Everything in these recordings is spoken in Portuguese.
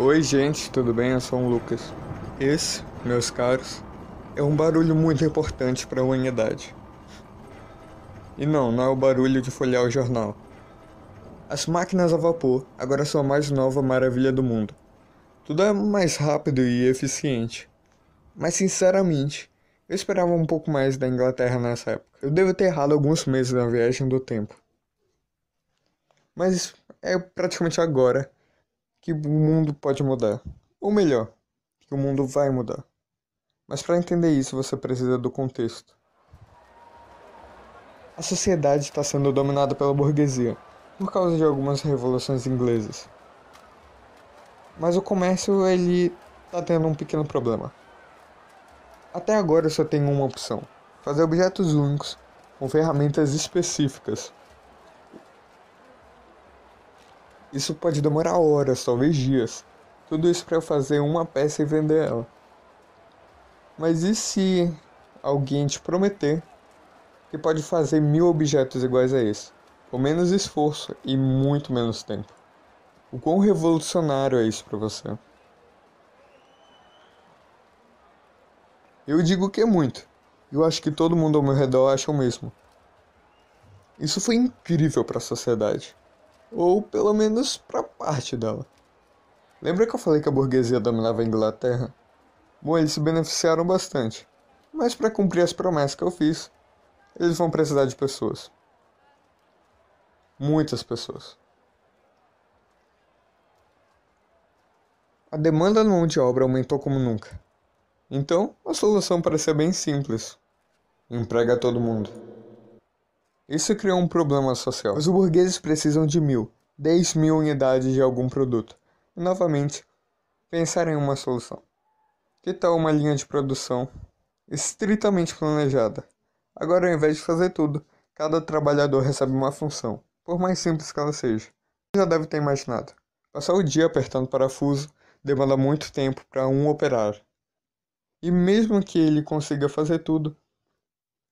Oi, gente, tudo bem? Eu sou o Lucas. Esse, meus caros, é um barulho muito importante para a humanidade. E não, não é o barulho de folhear o jornal. As máquinas a vapor agora são a mais nova maravilha do mundo. Tudo é mais rápido e eficiente. Mas sinceramente, eu esperava um pouco mais da Inglaterra nessa época. Eu devo ter errado alguns meses na viagem do tempo. Mas é praticamente agora que o mundo pode mudar. Ou melhor, que o mundo vai mudar. Mas para entender isso, você precisa do contexto. A sociedade está sendo dominada pela burguesia por causa de algumas revoluções inglesas. Mas o comércio ele está tendo um pequeno problema. Até agora eu só tenho uma opção: fazer objetos únicos com ferramentas específicas. Isso pode demorar horas, talvez dias. Tudo isso para eu fazer uma peça e vender ela. Mas e se alguém te prometer que pode fazer mil objetos iguais a esse, com menos esforço e muito menos tempo? O quão revolucionário é isso para você? Eu digo que é muito. Eu acho que todo mundo ao meu redor acha o mesmo. Isso foi incrível para a sociedade, ou pelo menos para parte dela. Lembra que eu falei que a burguesia dominava a Inglaterra? Bom, eles se beneficiaram bastante, mas para cumprir as promessas que eu fiz, eles vão precisar de pessoas. Muitas pessoas. A demanda na mão de obra aumentou como nunca. Então, a solução parecia bem simples: emprega todo mundo. Isso criou um problema social. Os burgueses precisam de mil, dez mil unidades de algum produto. E, novamente, pensar em uma solução. Que tal uma linha de produção estritamente planejada? Agora, ao invés de fazer tudo, cada trabalhador recebe uma função, por mais simples que ela seja. Já deve ter imaginado. Passar o dia apertando parafuso demanda muito tempo para um operário. E mesmo que ele consiga fazer tudo,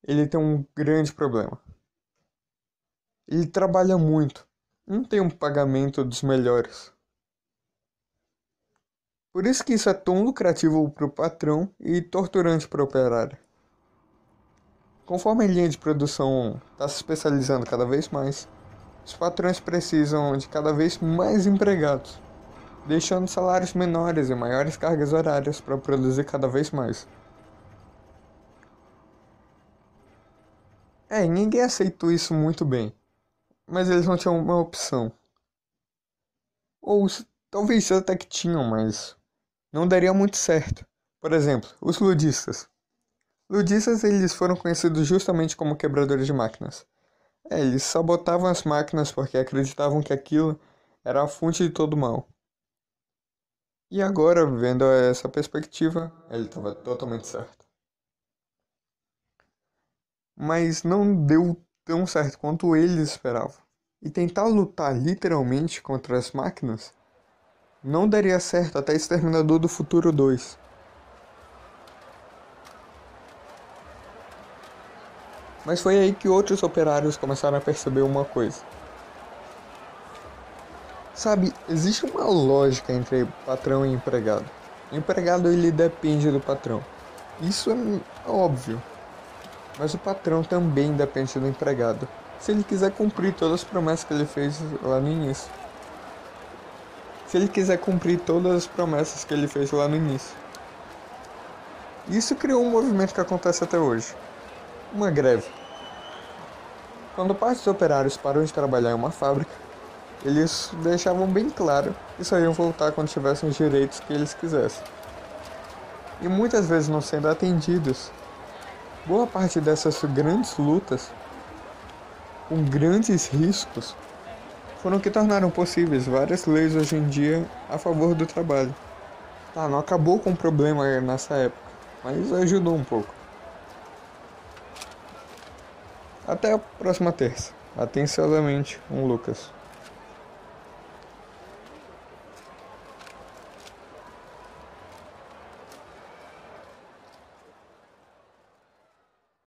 ele tem um grande problema. Ele trabalha muito, não tem um pagamento dos melhores. Por isso que isso é tão lucrativo para o patrão e torturante para o operário. Conforme a linha de produção está se especializando cada vez mais, os patrões precisam de cada vez mais empregados deixando salários menores e maiores cargas horárias para produzir cada vez mais. É, ninguém aceitou isso muito bem, mas eles não tinham uma opção. Ou talvez até que tinham, mas não daria muito certo. Por exemplo, os ludistas. Ludistas eles foram conhecidos justamente como quebradores de máquinas. É, eles sabotavam as máquinas porque acreditavam que aquilo era a fonte de todo mal. E agora, vendo essa perspectiva, ele estava totalmente certo. Mas não deu tão certo quanto eles esperavam. E tentar lutar literalmente contra as máquinas não daria certo até Exterminador do Futuro 2. Mas foi aí que outros operários começaram a perceber uma coisa. Sabe, existe uma lógica entre patrão e empregado. O empregado ele depende do patrão. Isso é óbvio. Mas o patrão também depende do empregado. Se ele quiser cumprir todas as promessas que ele fez lá no início. Se ele quiser cumprir todas as promessas que ele fez lá no início. Isso criou um movimento que acontece até hoje. Uma greve. Quando parte dos operários param de trabalhar em uma fábrica, eles deixavam bem claro que só iam voltar quando tivessem os direitos que eles quisessem. E muitas vezes não sendo atendidos, boa parte dessas grandes lutas, com grandes riscos, foram que tornaram possíveis várias leis hoje em dia a favor do trabalho. Tá, não acabou com o problema nessa época, mas ajudou um pouco. Até a próxima terça. Atenciosamente, um Lucas.